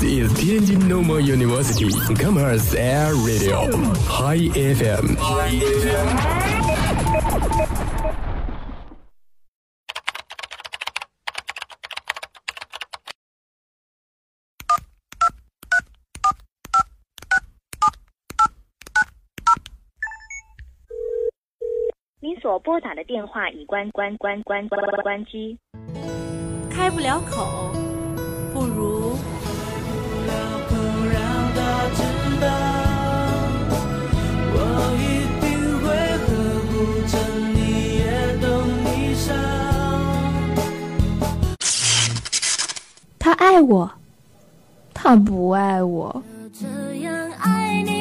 This is Tianjin Normal University Commerce Air Radio High FM。您所拨打的电话已关关关关关关关机。开不了口，不如他爱我，他不爱我。这样爱你，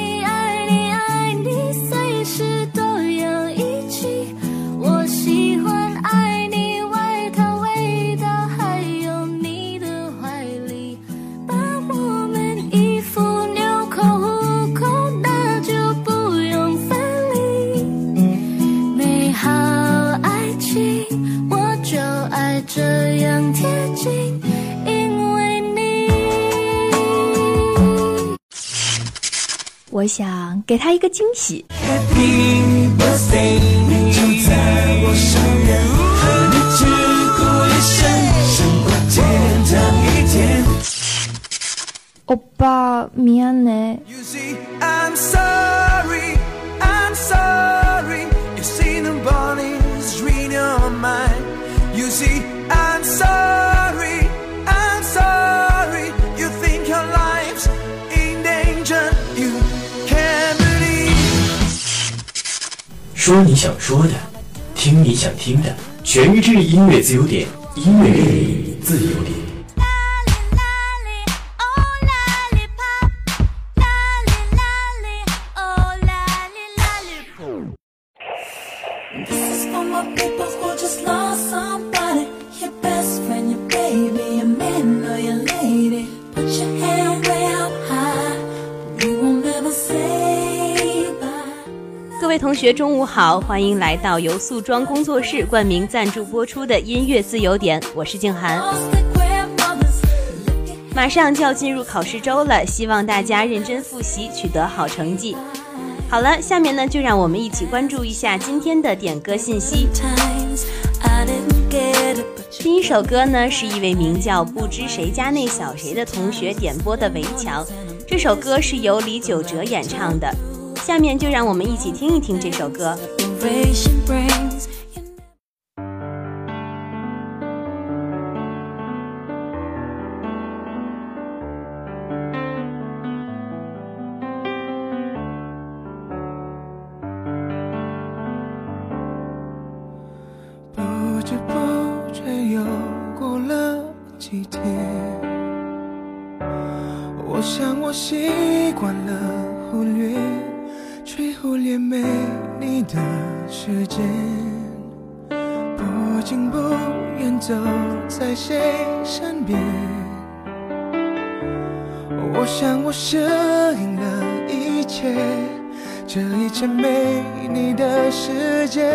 我想给他一个惊喜。 Happy birthday，你就在我身边，和你只过一生，胜过天堂一天。欧巴，미안해。 You see, I'm sorry, I'm sorry. You see, nobody's reading your mind. You see, I'm sorry, 说你想说的，听你想听的，全日制音乐自由点，音乐自由点。学，中午好，欢迎来到由素装工作室冠名赞助播出的音乐自由点，我是静涵。马上就要进入考试周了，希望大家认真复习，取得好成绩。好了，下面呢，就让我们一起关注一下今天的点歌信息。第一首歌呢，是一位名叫不知谁家那小谁的同学点播的《围墙》，这首歌是由李玖哲演唱的。下面就让我们一起听一听这首歌。想我适应了一切，这一切没你的世界。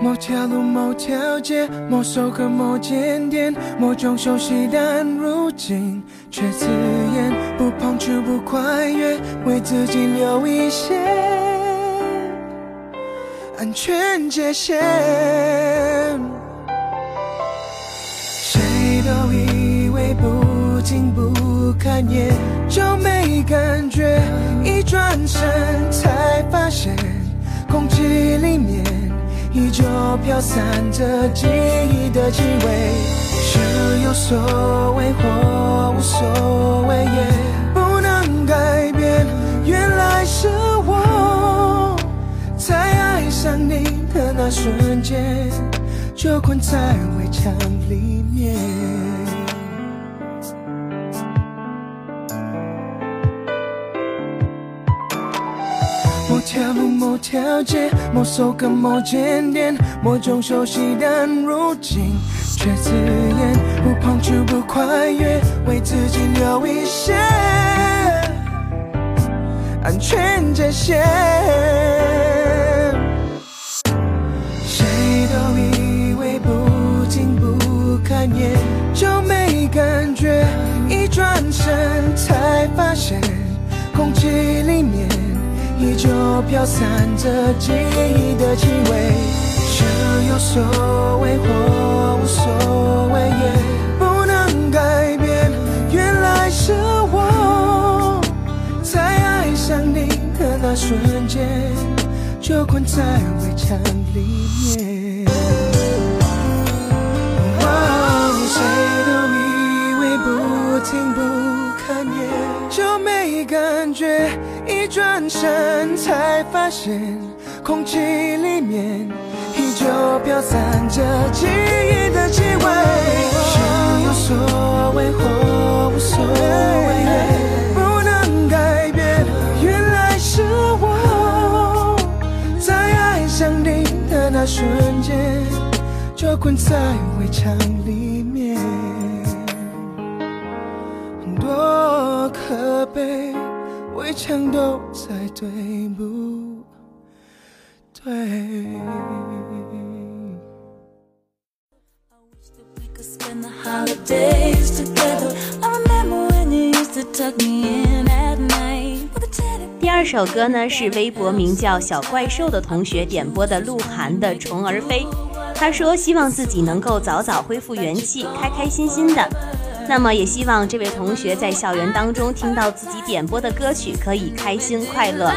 某条路，某条街，某首歌，某间店，某种熟悉，但如今却刺眼。不碰触，不跨越，为自己留一些安全界限。不看眼就没感觉，一转身才发现，空气里面依旧飘散着记忆的气味。是有所谓或无所谓，也不能改变。原来是我在爱上你的那瞬间，就困在围墙里面。某条路，某条街，某首歌，某间店，某种熟悉，但如今却刺眼。不碰触，不跨越，为自己留一些安全界限。谁都以为不近不看眼就没感觉，一转身才发现，空气里面依旧飘散着记忆的。气味。想有所谓或无所谓，也不能改变。原来是我在爱上你的。那瞬间，就困在围墙里面。谁都以为不听不看也就没感觉，一转身才发现，空气里面依旧飘散着记忆的气味。是有所谓或无所谓，不能改变。原来是我在爱上你的那瞬间。就困在围墙里面，多可悲，围墙都在对不对？We could spend the holidays together. I remember when you used to tuck me in at night with a teddy 第二首歌呢是微博名叫小怪兽的同学点播的鹿晗的《虫儿飞》，他说希望自己能够早早恢复元气，开开心心的。那么也希望这位同学在校园当中听到自己点播的歌曲，可以开心快乐。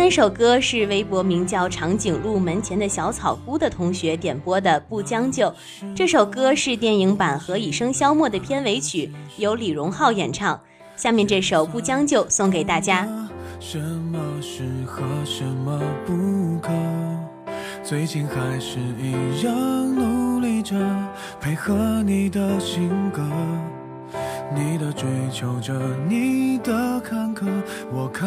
三首歌是微博名叫长颈鹿门前的小草菇的同学点播的《不将就》。这首歌是电影版《何以笙箫默》的片尾曲，由李荣浩演唱。下面这首《不将就》送给大家。什么适合，什么不可？最近还是一样努力着配合你的性格，你的追求着，你的坎坷，我开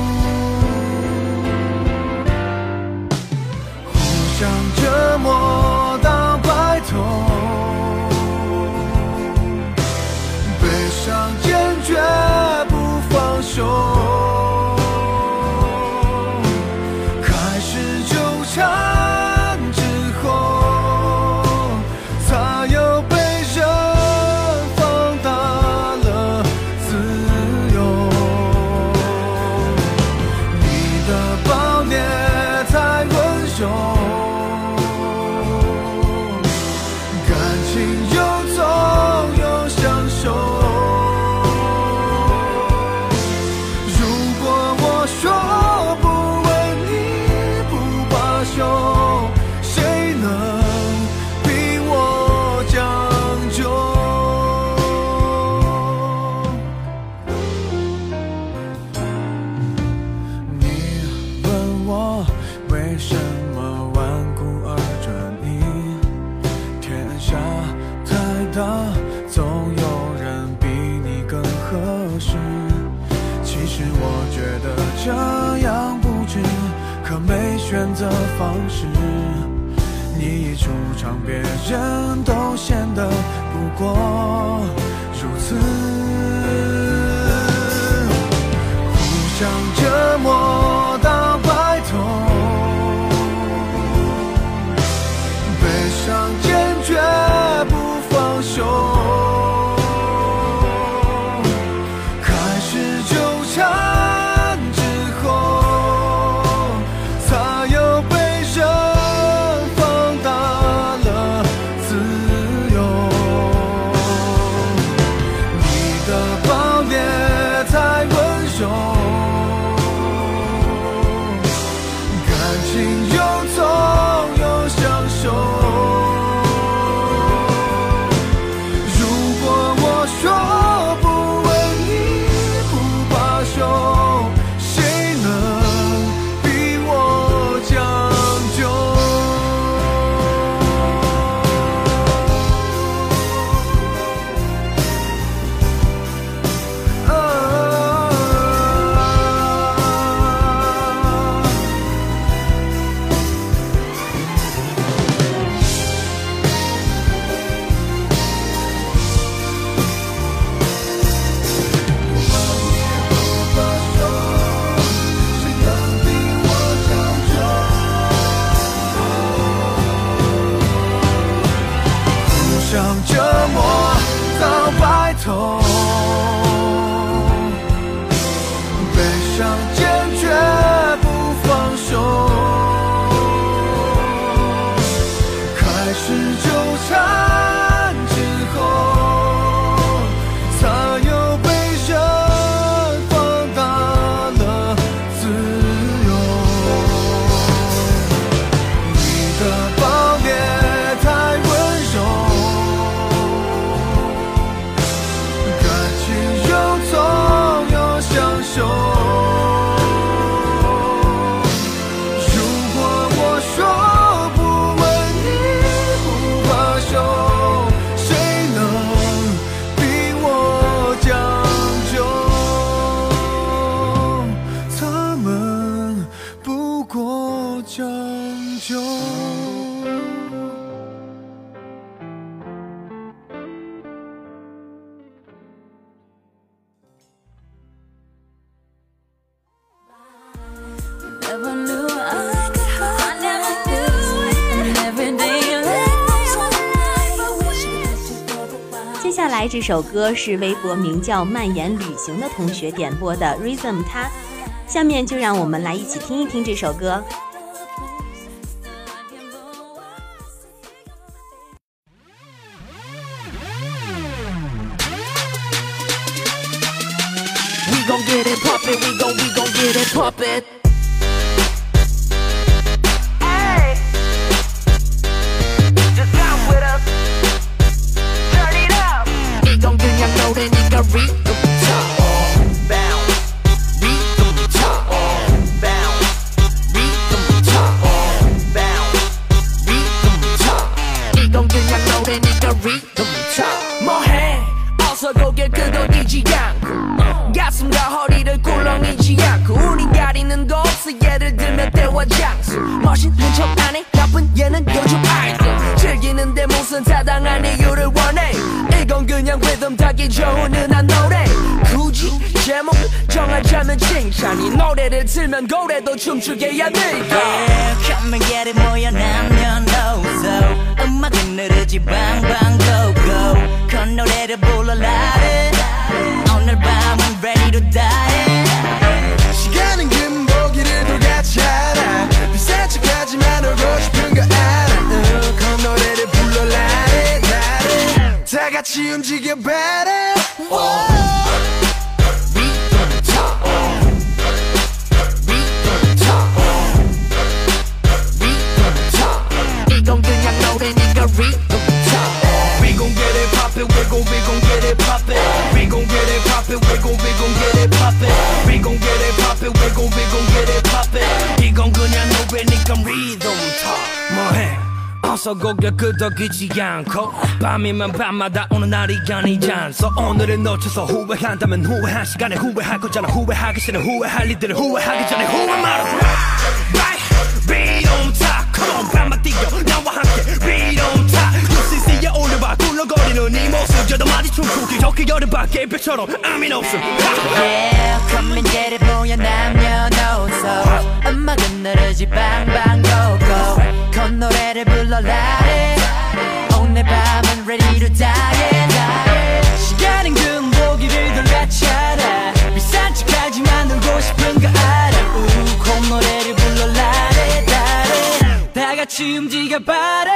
这首歌是微博名叫蔓延旅行的同学点播的 rhythm 他下面就让我们来一起听一听这首歌 we gon get it pop it we gon we gon get it pop it 때와 장소 멋있는 척 안해 나쁜 얘는 요즘 아이들 즐기는데 무슨 타당한 이유를 원해? 이건 그냥 리듬 타기 좋은 은한 노래. 굳이 제목 정하자면 칭찬 이 노래를 틀면 고래도 춤추게 해야 Yeah, come and get it 뭐야 남녀노소. 음악은 느르지 방방 go 그 노래를 불러라 오늘 밤은 ready to die 같이 움직여봐 어서 고개 끄덕이지 않고 밤이면 밤마다 오는 날이 아니잖소 오늘을 놓쳐서 후회한다면 후회한 시간에 후회할 거잖아. 후회하기 싫은 후회할 일들을 후회하기 전에 후회 말아 여름밤 개별처럼 아민 없음. Yeah, come and get it 뭐야 남녀노소. 음악은 느르지 방방 go 그 노래를 불러라 오늘 밤은 ready to die die 시간은 돌같이 알아 비싼 척하지만 놀고 싶은 거 알아. 우그 노래를 불러라 다래 다 같이 움직여봐라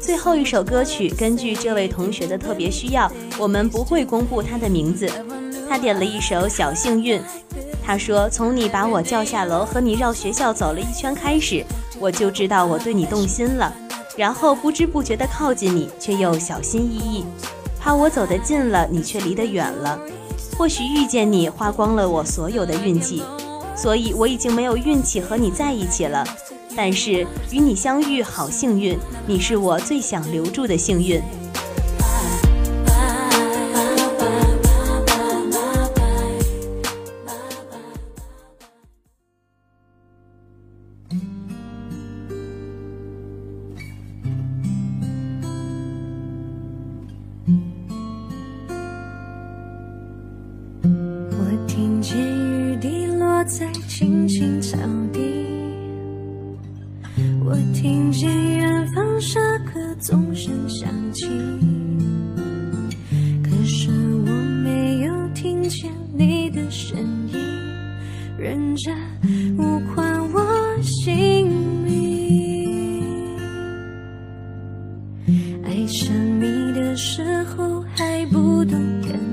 最后一首歌曲，根据这位同学的特别需要，我们不会公布他的名字。他点了一首《小幸运》，他说：“从你把我叫下楼和你绕学校走了一圈开始，我就知道我对你动心了。然后不知不觉地靠近你，却又小心翼翼，怕我走得近了，你却离得远了。或许遇见你花光了我所有的运气，所以我已经没有运气和你在一起了。但是与你相遇好幸运，你是我最想留住的幸运。”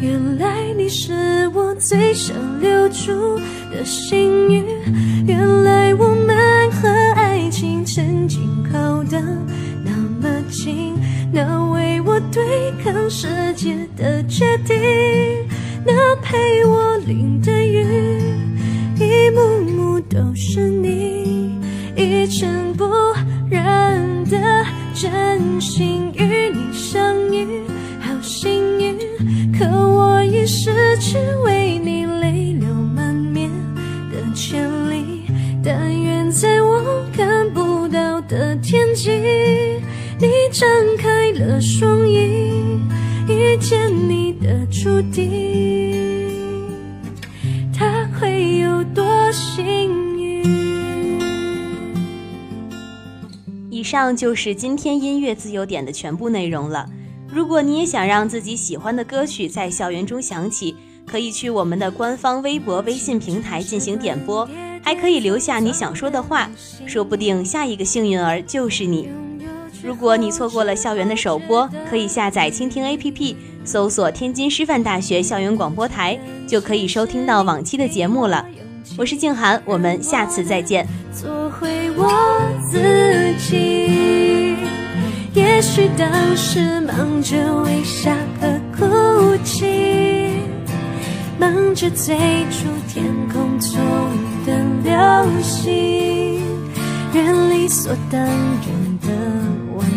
原来你是我最想留住的幸运，原来我们和爱情曾经靠得那么近，那为我对抗世界的决定，那陪我淋的雨，一幕幕都是你，一尘不染的真。开了双翼，遇见你的注定，他会有多幸运？以上就是今天音乐自由点的全部内容了。如果你也想让自己喜欢的歌曲在校园中响起，可以去我们的官方微博、微信平台进行点播，还可以留下你想说的话，说不定下一个幸运儿就是你。如果你错过了校园的首播，可以下载蜻蜓 APP，搜索天津师范大学校园广播台，就可以收听到往期的节目了。我是静涵，我们下次再见。做回我自己。也许当时忙着微笑和哭泣，忙着追逐天空中的流星，人理所当然的